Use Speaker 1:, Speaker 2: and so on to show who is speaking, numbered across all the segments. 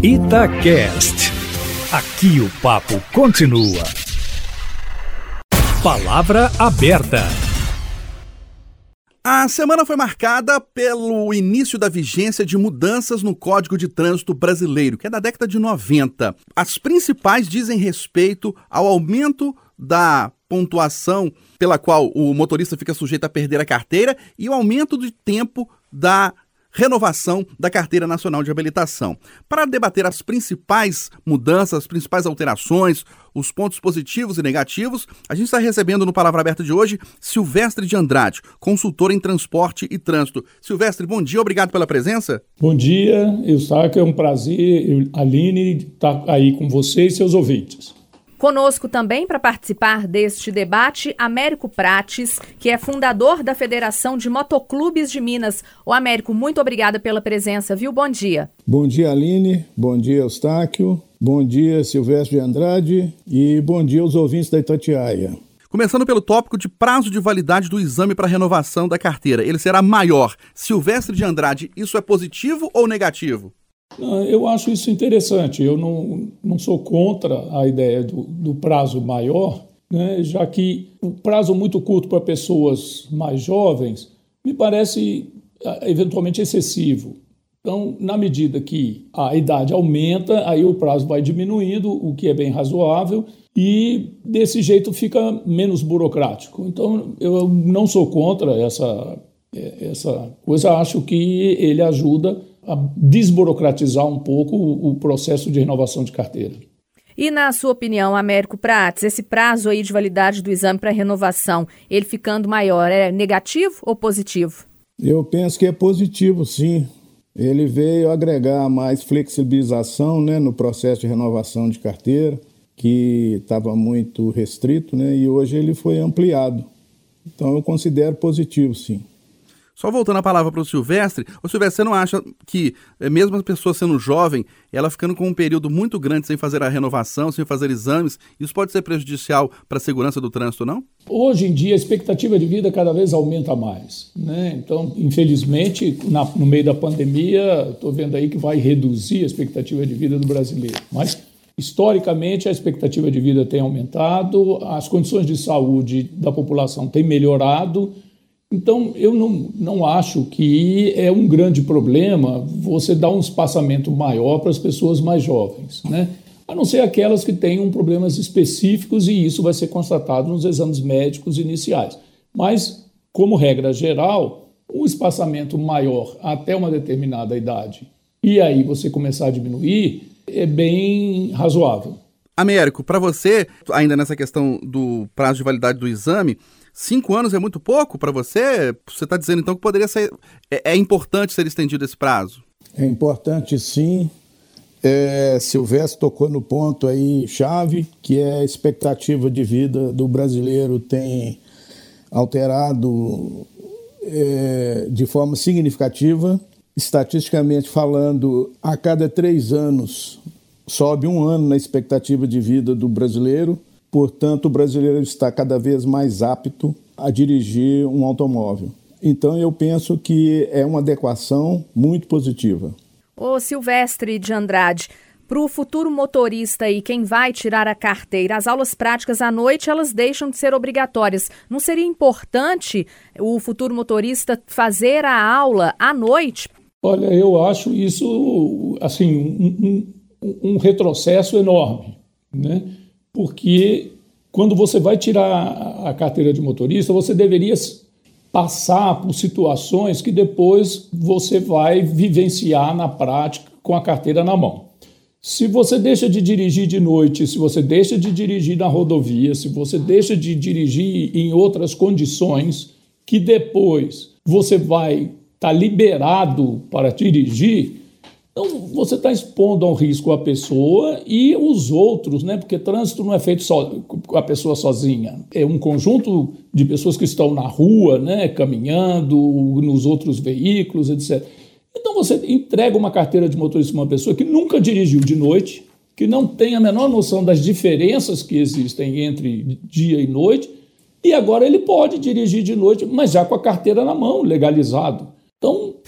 Speaker 1: Itacast. Aqui o papo continua. Palavra aberta.
Speaker 2: A semana foi marcada pelo início da vigência de mudanças no Código de Trânsito Brasileiro, que é da década de 90. As principais dizem respeito ao aumento da pontuação pela qual o motorista fica sujeito a perder a carteira e o aumento de tempo da renovação da Carteira Nacional de Habilitação. Para debater as principais mudanças, as principais alterações, os pontos positivos e negativos, a gente está recebendo no Palavra Aberta de hoje Silvestre de Andrade, consultor em transporte e trânsito. Silvestre, bom dia, obrigado pela presença.
Speaker 3: Bom dia, Eustáquio, é um prazer, Aline, estar aí com você e seus ouvintes.
Speaker 4: Conosco também para participar deste debate, Américo Prates, que é fundador da Federação de Motoclubes de Minas. O Américo, muito obrigada pela presença, viu? Bom dia.
Speaker 5: Bom dia, Aline. Bom dia, Eustáquio. Bom dia, Silvestre de Andrade. E bom dia aos ouvintes da Itatiaia.
Speaker 2: Começando pelo tópico de prazo de validade do exame para renovação da carteira. Ele será maior. Silvestre de Andrade, isso é positivo ou negativo?
Speaker 3: Eu acho isso interessante. Eu não, não sou contra a ideia do, do prazo maior, né, já que o prazo muito curto para pessoas mais jovens me parece ah, eventualmente excessivo. Então, na medida que a idade aumenta, aí o prazo vai diminuindo, o que é bem razoável, e desse jeito fica menos burocrático. Então, eu não sou contra essa, essa coisa, acho que ele ajuda desburocratizar um pouco o, o processo de renovação de carteira.
Speaker 4: E na sua opinião, Américo Prates, esse prazo aí de validade do exame para renovação, ele ficando maior, é negativo ou positivo?
Speaker 5: Eu penso que é positivo, sim. Ele veio agregar mais flexibilização né, no processo de renovação de carteira, que estava muito restrito, né, e hoje ele foi ampliado. Então eu considero positivo, sim.
Speaker 2: Só voltando a palavra para o Silvestre, o Silvestre, você não acha que, eh, mesmo a pessoa sendo jovem, ela ficando com um período muito grande sem fazer a renovação, sem fazer exames, isso pode ser prejudicial para a segurança do trânsito, não?
Speaker 3: Hoje em dia, a expectativa de vida cada vez aumenta mais. Né? Então, infelizmente, na, no meio da pandemia, estou vendo aí que vai reduzir a expectativa de vida do brasileiro. Mas Historicamente, a expectativa de vida tem aumentado, as condições de saúde da população têm melhorado então, eu não, não acho que é um grande problema você dar um espaçamento maior para as pessoas mais jovens, né? a não ser aquelas que tenham problemas específicos e isso vai ser constatado nos exames médicos iniciais. Mas, como regra geral, um espaçamento maior até uma determinada idade e aí você começar a diminuir é bem razoável.
Speaker 2: Américo, para você, ainda nessa questão do prazo de validade do exame, Cinco anos é muito pouco para você? Você está dizendo então que poderia ser. É, é, importante ser estendido esse prazo?
Speaker 5: É importante sim. É, Silvestre tocou no ponto aí chave, que é a expectativa de vida do brasileiro tem alterado é, de forma significativa. Estatisticamente falando, a cada três anos sobe um ano na expectativa de vida do brasileiro. Portanto, o brasileiro está cada vez mais apto a dirigir um automóvel. Então, eu penso que é uma adequação muito positiva.
Speaker 4: Ô Silvestre de Andrade, para o futuro motorista e quem vai tirar a carteira, as aulas práticas à noite elas deixam de ser obrigatórias. Não seria importante o futuro motorista fazer a aula à noite?
Speaker 3: Olha, eu acho isso assim um, um, um retrocesso enorme, né? Porque quando você vai tirar a carteira de motorista, você deveria passar por situações que depois você vai vivenciar na prática com a carteira na mão. Se você deixa de dirigir de noite, se você deixa de dirigir na rodovia, se você deixa de dirigir em outras condições, que depois você vai estar tá liberado para dirigir, então, você está expondo ao risco a pessoa e os outros, né? Porque trânsito não é feito só com a pessoa sozinha. É um conjunto de pessoas que estão na rua, né? Caminhando, nos outros veículos, etc. Então, você entrega uma carteira de motorista para uma pessoa que nunca dirigiu de noite, que não tem a menor noção das diferenças que existem entre dia e noite, e agora ele pode dirigir de noite, mas já com a carteira na mão, legalizado.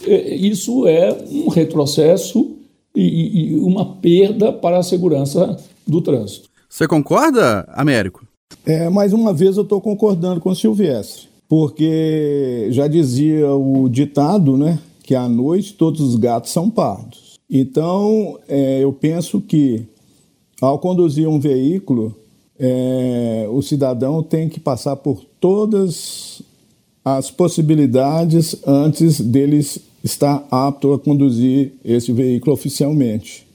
Speaker 3: É, isso é um retrocesso e, e uma perda para a segurança do trânsito.
Speaker 2: Você concorda, Américo?
Speaker 5: É, mais uma vez eu estou concordando com o Silvestre, porque já dizia o ditado, né, que à noite todos os gatos são pardos. Então, é, eu penso que ao conduzir um veículo, é, o cidadão tem que passar por todas as possibilidades antes deles estar apto a conduzir esse veículo oficialmente.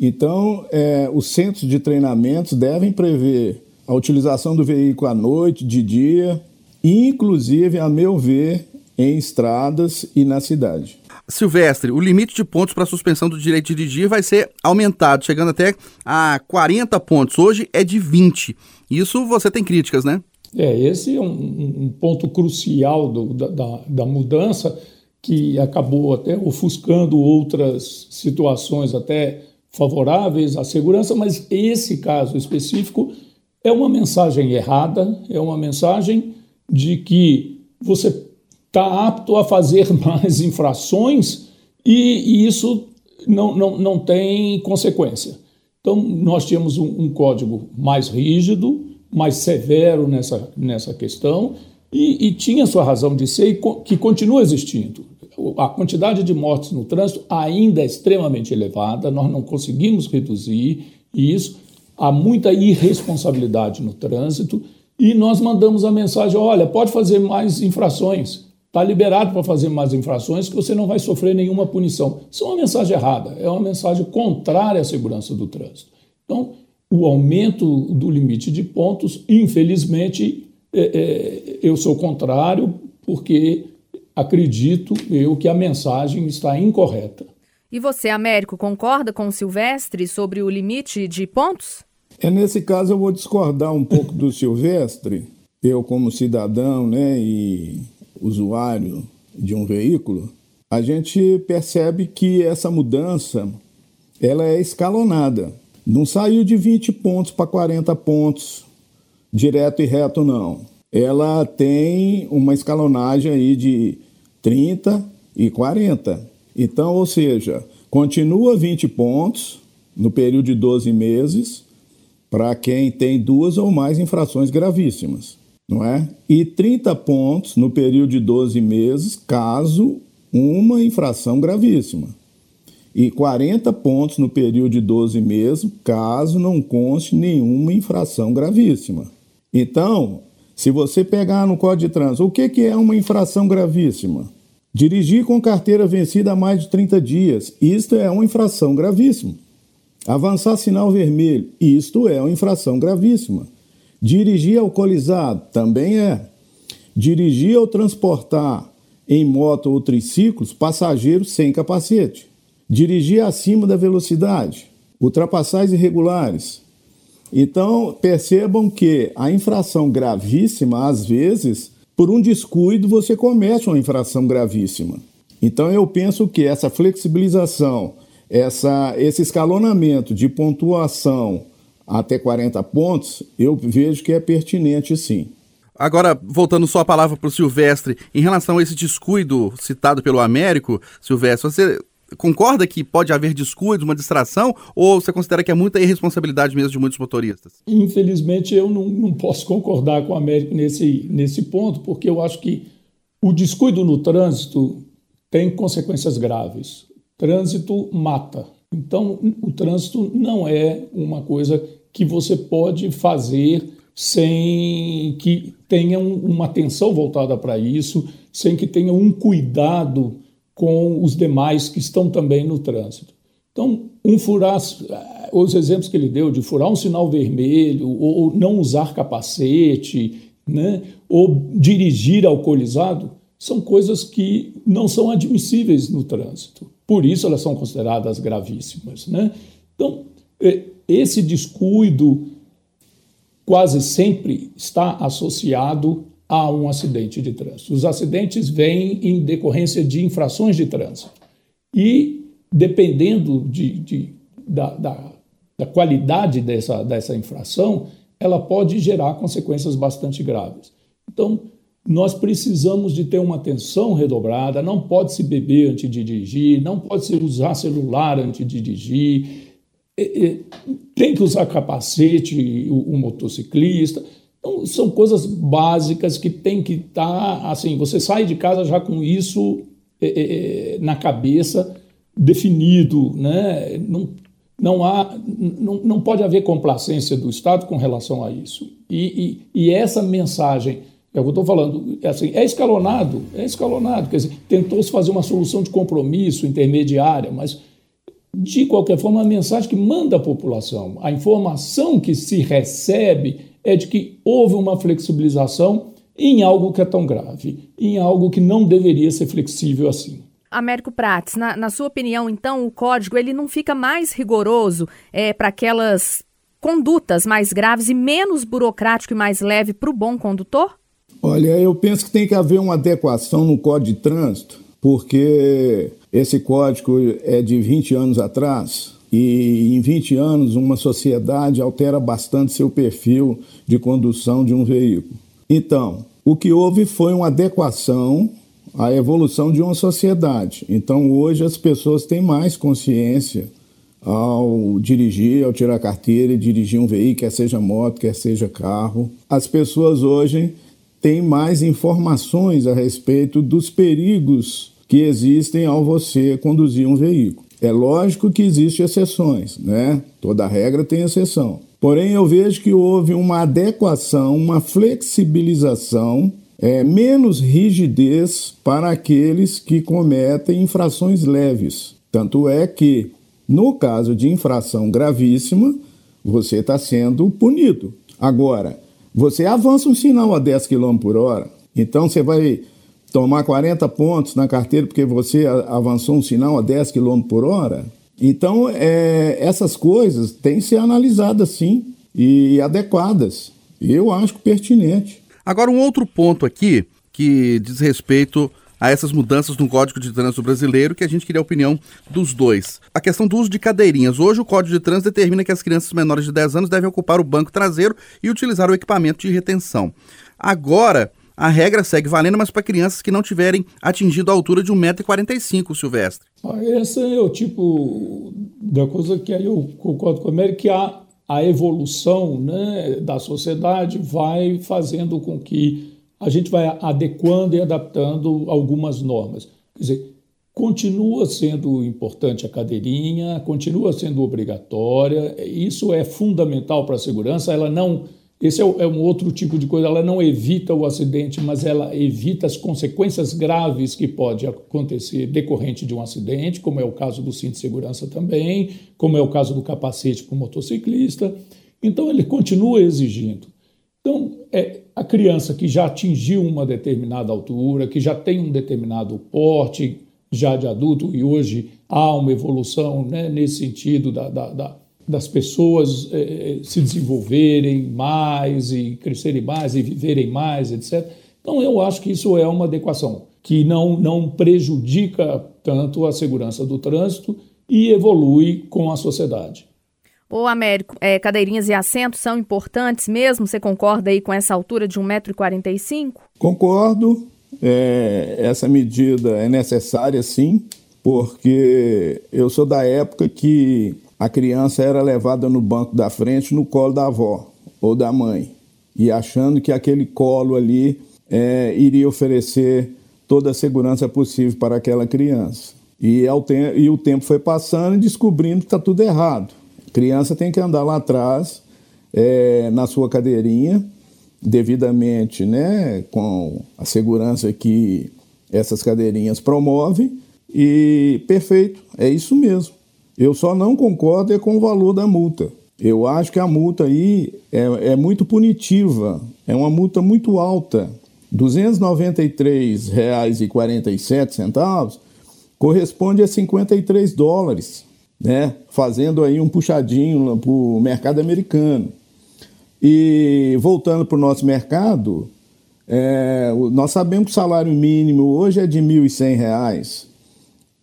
Speaker 5: Então, é, os centros de treinamentos devem prever a utilização do veículo à noite, de dia, inclusive, a meu ver, em estradas e na cidade.
Speaker 2: Silvestre, o limite de pontos para suspensão do direito de dirigir vai ser aumentado, chegando até a 40 pontos. Hoje é de 20. Isso você tem críticas, né?
Speaker 3: É, esse é um, um ponto crucial do, da, da mudança que acabou até ofuscando outras situações até favoráveis à segurança, mas esse caso específico é uma mensagem errada, é uma mensagem de que você está apto a fazer mais infrações e, e, isso não, não, não tem consequência. Então, nós tínhamos um, um código mais rígido, mais severo nessa, nessa questão e, e, tinha sua razão de ser e co que continua existindo. A quantidade de mortes no trânsito ainda é extremamente elevada, nós não conseguimos reduzir isso, há muita irresponsabilidade no trânsito e nós mandamos a mensagem: olha, pode fazer mais infrações, está liberado para fazer mais infrações que você não vai sofrer nenhuma punição. Isso é uma mensagem errada, é uma mensagem contrária à segurança do trânsito. Então, o aumento do limite de pontos, infelizmente, é, é, eu sou contrário, porque acredito eu que a mensagem está incorreta.
Speaker 4: E você, Américo, concorda com o Silvestre sobre o limite de pontos?
Speaker 5: É nesse caso eu vou discordar um pouco do Silvestre. Eu, como cidadão né, e usuário de um veículo, a gente percebe que essa mudança ela é escalonada. Não saiu de 20 pontos para 40 pontos, direto e reto, não. Ela tem uma escalonagem aí de 30 e 40. Então, ou seja, continua 20 pontos no período de 12 meses para quem tem duas ou mais infrações gravíssimas, não é? E 30 pontos no período de 12 meses caso uma infração gravíssima e 40 pontos no período de 12 meses, caso não conste nenhuma infração gravíssima. Então, se você pegar no Código de Trânsito, o que, que é uma infração gravíssima? Dirigir com carteira vencida há mais de 30 dias, isto é uma infração gravíssima. Avançar sinal vermelho, isto é uma infração gravíssima. Dirigir alcoolizado, também é. Dirigir ou transportar em moto ou triciclos passageiros sem capacete dirigir acima da velocidade, ultrapassagens irregulares. Então, percebam que a infração gravíssima, às vezes, por um descuido, você comete uma infração gravíssima. Então, eu penso que essa flexibilização, essa, esse escalonamento de pontuação até 40 pontos, eu vejo que é pertinente sim.
Speaker 2: Agora, voltando só a palavra para o Silvestre, em relação a esse descuido citado pelo Américo, Silvestre, você concorda que pode haver descuido, uma distração, ou você considera que é muita irresponsabilidade mesmo de muitos motoristas?
Speaker 3: Infelizmente, eu não, não posso concordar com o Américo nesse, nesse ponto, porque eu acho que o descuido no trânsito tem consequências graves. Trânsito mata. Então, o trânsito não é uma coisa que você pode fazer sem que tenha uma atenção voltada para isso, sem que tenha um cuidado com os demais que estão também no trânsito. Então, um furar, os exemplos que ele deu de furar um sinal vermelho, ou não usar capacete, né, ou dirigir alcoolizado, são coisas que não são admissíveis no trânsito. Por isso elas são consideradas gravíssimas. Né? Então, é, esse descuido quase sempre está associado a um acidente de trânsito. Os acidentes vêm em decorrência de infrações de trânsito. E, dependendo de, de da, da, da, qualidade dessa, dessa infração, ela pode gerar consequências bastante graves. Então, nós precisamos de ter uma atenção redobrada, não pode se beber antes de dirigir, não pode se usar celular antes de dirigir, tem que usar capacete o, o motociclista. Então, são coisas básicas que tem que estar tá, assim, você sai de casa já com isso é, é, na cabeça definido, né? Não, não há, não, não pode haver complacência do Estado com relação a isso. E, e, e essa mensagem é o que eu estou falando, é, assim, é escalonado, é escalonado, quer dizer, tentou-se fazer uma solução de compromisso intermediária, mas de qualquer forma, a mensagem que manda a população, a informação que se recebe é de que houve uma flexibilização em algo que é tão grave, em algo que não deveria ser flexível assim.
Speaker 4: Américo Prates, na, na sua opinião, então, o código ele não fica mais rigoroso é, para aquelas condutas mais graves e menos burocrático e mais leve para o bom condutor?
Speaker 5: Olha, eu penso que tem que haver uma adequação no Código de Trânsito, porque esse código é de 20 anos atrás e em 20 anos uma sociedade altera bastante seu perfil de condução de um veículo. Então, o que houve foi uma adequação à evolução de uma sociedade. Então, hoje as pessoas têm mais consciência ao dirigir, ao tirar carteira e dirigir um veículo, quer seja moto, quer seja carro. As pessoas hoje tem mais informações a respeito dos perigos que existem ao você conduzir um veículo. É lógico que existem exceções, né? Toda regra tem exceção. Porém, eu vejo que houve uma adequação, uma flexibilização, é, menos rigidez para aqueles que cometem infrações leves. Tanto é que, no caso de infração gravíssima, você está sendo punido. Agora, você avança um sinal a 10 km por hora, então você vai tomar 40 pontos na carteira porque você avançou um sinal a 10 km por hora. Então, é, essas coisas têm que ser analisadas sim e adequadas. Eu acho pertinente.
Speaker 2: Agora, um outro ponto aqui que diz respeito a essas mudanças no Código de Trânsito Brasileiro, que a gente queria a opinião dos dois. A questão do uso de cadeirinhas. Hoje, o Código de Trânsito determina que as crianças menores de 10 anos devem ocupar o banco traseiro e utilizar o equipamento de retenção. Agora, a regra segue valendo, mas para crianças que não tiverem atingido a altura de 1,45m, Silvestre.
Speaker 3: Esse é o tipo da coisa que aí eu concordo com a América, que a, a evolução né, da sociedade vai fazendo com que a gente vai adequando e adaptando algumas normas. Quer dizer, continua sendo importante a cadeirinha, continua sendo obrigatória, isso é fundamental para a segurança, ela não. Esse é, é um outro tipo de coisa, ela não evita o acidente, mas ela evita as consequências graves que pode acontecer decorrente de um acidente, como é o caso do cinto de segurança também, como é o caso do capacete para o motociclista. Então, ele continua exigindo. Então, é, a criança que já atingiu uma determinada altura, que já tem um determinado porte, já de adulto, e hoje há uma evolução né, nesse sentido da, da, da, das pessoas é, se desenvolverem mais e crescerem mais e viverem mais, etc. Então, eu acho que isso é uma adequação que não, não prejudica tanto a segurança do trânsito e evolui com a sociedade.
Speaker 4: Ô, Américo, é, cadeirinhas e assentos são importantes mesmo? Você concorda aí com essa altura de 1,45m?
Speaker 5: Concordo. É, essa medida é necessária, sim, porque eu sou da época que a criança era levada no banco da frente no colo da avó ou da mãe, e achando que aquele colo ali é, iria oferecer toda a segurança possível para aquela criança. E, e o tempo foi passando e descobrindo que está tudo errado Criança tem que andar lá atrás, é, na sua cadeirinha, devidamente, né, com a segurança que essas cadeirinhas promovem. E perfeito, é isso mesmo. Eu só não concordo é com o valor da multa. Eu acho que a multa aí é, é muito punitiva, é uma multa muito alta. R$ 293,47 corresponde a 53 dólares né, fazendo aí um puxadinho para o mercado americano. E voltando para o nosso mercado, é, nós sabemos que o salário mínimo hoje é de R$ 1.100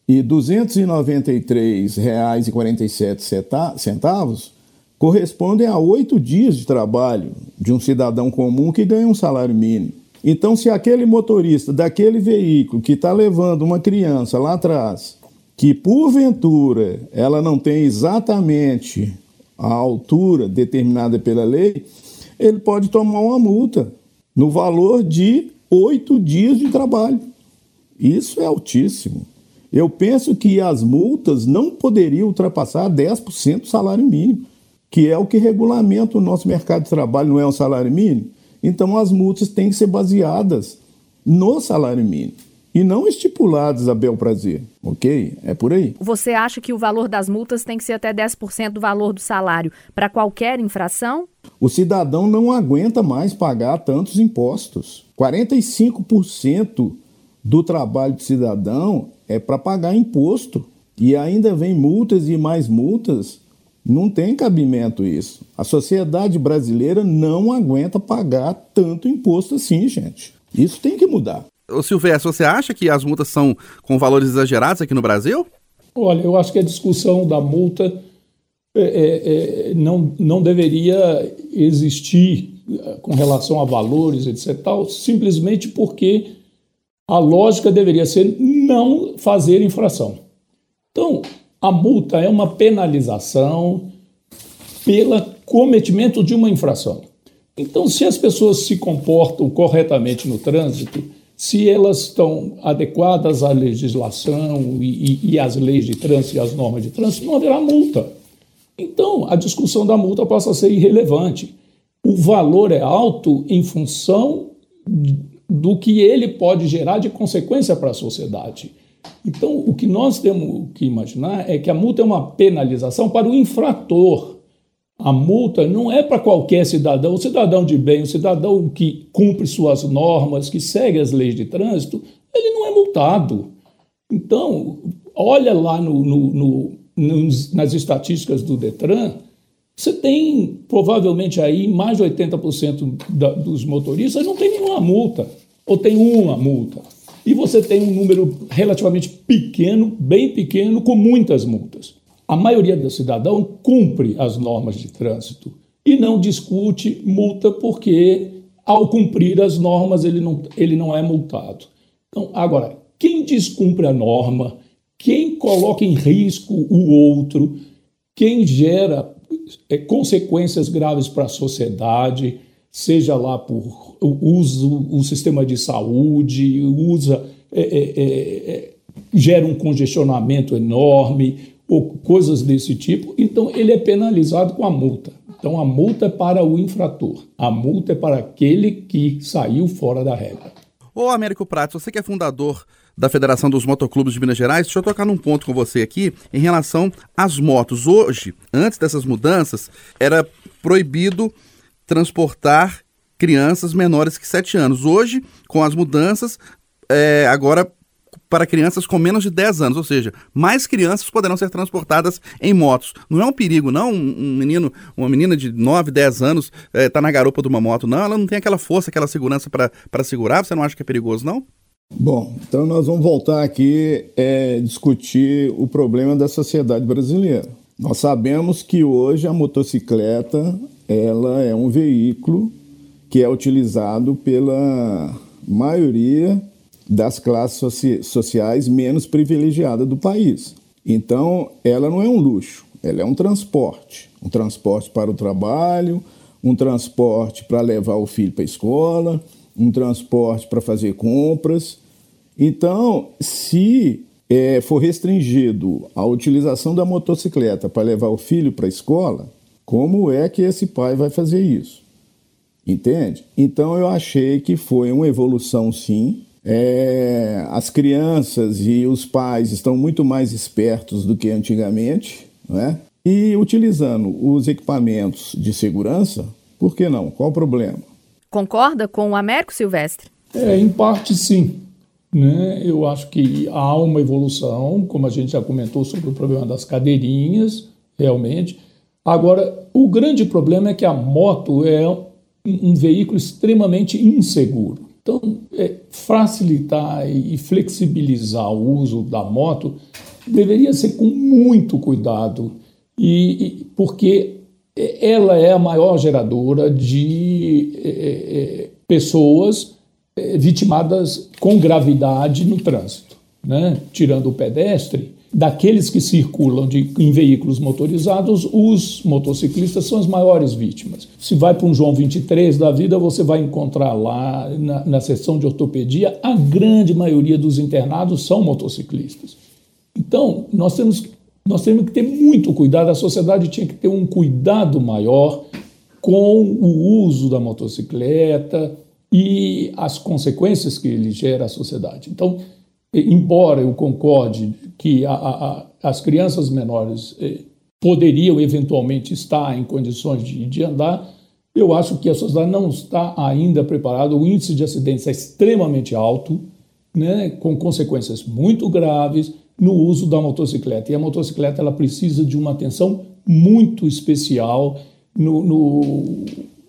Speaker 5: e R$ 293,47 correspondem a oito dias de trabalho de um cidadão comum que ganha um salário mínimo. Então, se aquele motorista daquele veículo que está levando uma criança lá atrás, que porventura ela não tem exatamente a altura determinada pela lei, ele pode tomar uma multa no valor de oito dias de trabalho. Isso é altíssimo. Eu penso que as multas não poderiam ultrapassar 10% do salário mínimo, que é o que regulamenta o nosso mercado de trabalho, não é um salário mínimo? Então as multas têm que ser baseadas no salário mínimo e não estipuladas a bel prazer, ok? É por aí.
Speaker 4: Você acha que o valor das multas tem que ser até 10% do valor do salário para qualquer infração?
Speaker 5: O cidadão não aguenta mais pagar tantos impostos. 45% do trabalho do cidadão é para pagar imposto. E ainda vem multas e mais multas não tem cabimento isso. A sociedade brasileira não aguenta pagar tanto imposto assim, gente. Isso tem que mudar.
Speaker 2: Ô Silvestre, você acha que as multas são com valores exagerados aqui no Brasil?
Speaker 3: Olha, eu acho que a discussão da multa é, é, é não, não deveria existir é, com relação a valores, etc. Tal, simplesmente porque a lógica deveria ser não fazer infração. Então, a multa é uma penalização pelo cometimento de uma infração. Então, se as pessoas se comportam corretamente no trânsito, se elas estão adequadas à legislação e, e, e às leis de trânsito e às normas de trânsito, não haverá multa. Então, a discussão da multa passa a ser irrelevante. O valor é alto em função do que ele pode gerar de consequência para a sociedade. Então, o que nós temos que imaginar é que a multa é uma penalização para o infrator. A multa não é para qualquer cidadão, o cidadão de bem, o cidadão que cumpre suas normas, que segue as leis de trânsito, ele não é multado. Então, olha lá no, no, no, nas estatísticas do Detran, você tem provavelmente aí mais de 80% da, dos motoristas não tem nenhuma multa, ou tem uma multa e você tem um número relativamente pequeno, bem pequeno, com muitas multas. A maioria do cidadão cumpre as normas de trânsito e não discute multa porque, ao cumprir as normas, ele não, ele não é multado. Então, agora, quem descumpre a norma, quem coloca em risco o outro, quem gera consequências graves para a sociedade, seja lá por uso o sistema de saúde, usa é, é, é, é, gera um congestionamento enorme ou coisas desse tipo, então ele é penalizado com a multa. Então a multa é para o infrator, a multa é para aquele que saiu fora da regra.
Speaker 2: Ô Américo Prato, você que é fundador da Federação dos Motoclubes de Minas Gerais, deixa eu tocar num ponto com você aqui em relação às motos. Hoje, antes dessas mudanças, era proibido transportar crianças menores que 7 anos. Hoje, com as mudanças, é, agora para crianças com menos de 10 anos, ou seja, mais crianças poderão ser transportadas em motos. Não é um perigo, não, um menino, uma menina de 9, 10 anos está é, tá na garupa de uma moto, não, ela não tem aquela força, aquela segurança para segurar, você não acha que é perigoso, não?
Speaker 5: Bom, então nós vamos voltar aqui é, discutir o problema da sociedade brasileira. Nós sabemos que hoje a motocicleta ela é um veículo que é utilizado pela maioria das classes soci sociais menos privilegiadas do país. Então, ela não é um luxo, ela é um transporte. Um transporte para o trabalho, um transporte para levar o filho para a escola, um transporte para fazer compras. Então, se é, for restringido a utilização da motocicleta para levar o filho para a escola, como é que esse pai vai fazer isso? Entende? Então eu achei que foi uma evolução sim. É, as crianças e os pais estão muito mais espertos do que antigamente, né? E utilizando os equipamentos de segurança, por que não? Qual o problema?
Speaker 4: Concorda com o Américo Silvestre?
Speaker 3: É, em parte sim. Né? Eu acho que há uma evolução, como a gente já comentou sobre o problema das cadeirinhas, realmente. Agora, o grande problema é que a moto é um veículo extremamente inseguro. Então, é, facilitar e flexibilizar o uso da moto deveria ser com muito cuidado, e, e porque ela é a maior geradora de é, é, pessoas é, vitimadas com gravidade no trânsito, né? tirando o pedestre. Daqueles que circulam de, em veículos motorizados, os motociclistas são as maiores vítimas. Se vai para um João 23 da vida, você vai encontrar lá na, na seção de ortopedia, a grande maioria dos internados são motociclistas. Então, nós temos, nós temos que ter muito cuidado, a sociedade tinha que ter um cuidado maior com o uso da motocicleta e as consequências que ele gera à sociedade. Então, embora eu concorde que a, a, as crianças menores eh, poderiam eventualmente estar em condições de, de andar, eu acho que a sociedade não está ainda preparada. O índice de acidentes é extremamente alto, né, com consequências muito graves no uso da motocicleta. E a motocicleta ela precisa de uma atenção muito especial no, no,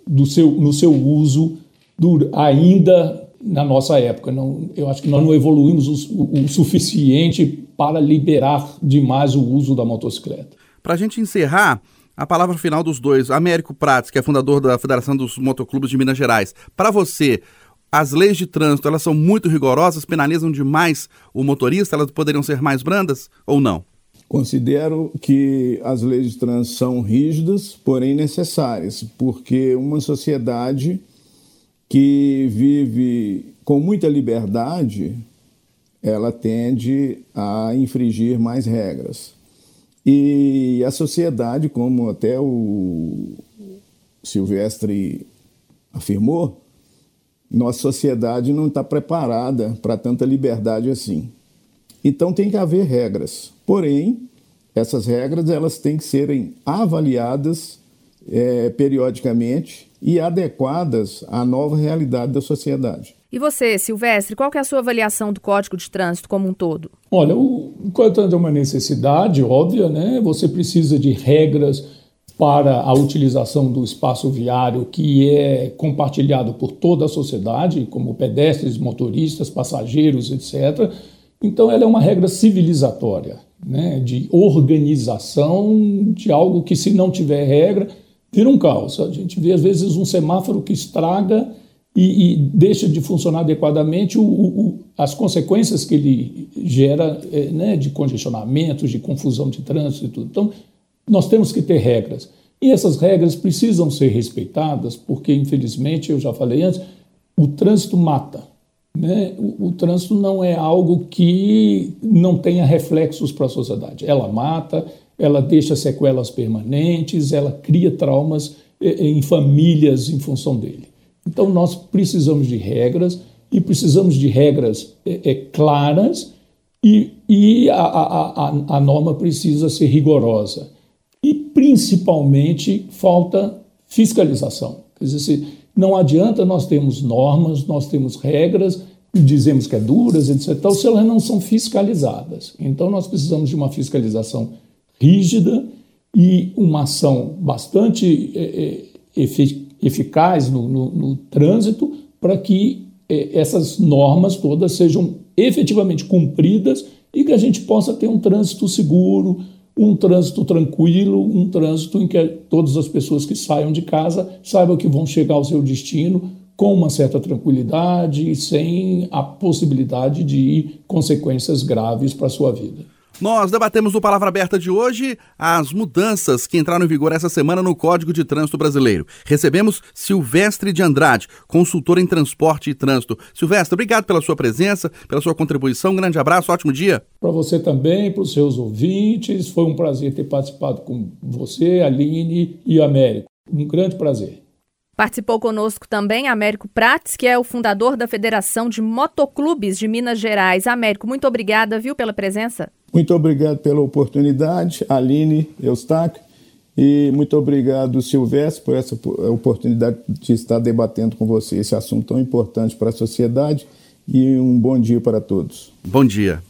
Speaker 3: do seu, no seu uso do, ainda na nossa época. Não, eu acho que nós não evoluímos o, o suficiente para liberar demais o uso da motocicleta.
Speaker 2: Para a gente encerrar, a palavra final dos dois. Américo Prates, que é fundador da Federação dos Motoclubes de Minas Gerais. Para você, as leis de trânsito elas são muito rigorosas, penalizam demais o motorista, elas poderiam ser mais brandas ou não?
Speaker 5: Considero que as leis de trânsito são rígidas, porém necessárias, porque uma sociedade que vive com muita liberdade, ela tende a infringir mais regras. E a sociedade, como até o Silvestre afirmou, nossa sociedade não está preparada para tanta liberdade assim. Então tem que haver regras. Porém, essas regras elas têm que serem avaliadas é, periodicamente e adequadas à nova realidade da sociedade.
Speaker 4: E você, Silvestre, qual é a sua avaliação do Código de Trânsito como um todo?
Speaker 3: Olha, o Código de Trânsito é uma necessidade óbvia, né? Você precisa de regras para a utilização do espaço viário que é compartilhado por toda a sociedade, como pedestres, motoristas, passageiros, etc. Então, ela é uma regra civilizatória, né? de organização de algo que, se não tiver regra, vira um caos. A gente vê, às vezes, um semáforo que estraga e, e deixa de funcionar adequadamente, o, o, as consequências que ele gera é, né, de congestionamentos, de confusão de trânsito e tudo. Então, nós temos que ter regras. E essas regras precisam ser respeitadas, porque, infelizmente, eu já falei antes, o trânsito mata. Né? O, o trânsito não é algo que não tenha reflexos para a sociedade. Ela mata, ela deixa sequelas permanentes, ela cria traumas eh, eh, em famílias em função dele. Então, nós precisamos de regras e precisamos de regras é, é, claras e, e a, a, a, a norma precisa ser rigorosa. E, principalmente, falta fiscalização. Quer dizer, não adianta nós termos normas, nós temos regras, dizemos que é duras, etc., se elas não são fiscalizadas. Então, nós precisamos de uma fiscalização rígida e uma ação bastante é, eficaz no, no, no trânsito para que é, essas normas todas sejam efetivamente cumpridas e que a gente possa ter um trânsito seguro, um trânsito tranquilo, um trânsito em que todas as pessoas que saiam de casa saibam que vão chegar ao seu destino com uma certa tranquilidade e sem a possibilidade de consequências graves para a sua vida.
Speaker 2: Nós debatemos no Palavra Aberta de hoje as mudanças que entraram em vigor essa semana no Código de Trânsito Brasileiro. Recebemos Silvestre de Andrade, consultor em transporte e trânsito. Silvestre, obrigado pela sua presença, pela sua contribuição. Um grande abraço, ótimo dia.
Speaker 3: Para você também, para os seus ouvintes. Foi um prazer ter participado com você, Aline e Américo. Um grande prazer.
Speaker 4: Participou conosco também Américo Prates, que é o fundador da Federação de Motoclubes de Minas Gerais. Américo, muito obrigada, viu, pela presença.
Speaker 5: Muito obrigado pela oportunidade, Aline Eustáquio, e muito obrigado, Silvestre, por essa oportunidade de estar debatendo com você esse assunto tão importante para a sociedade. E um bom dia para todos.
Speaker 2: Bom dia.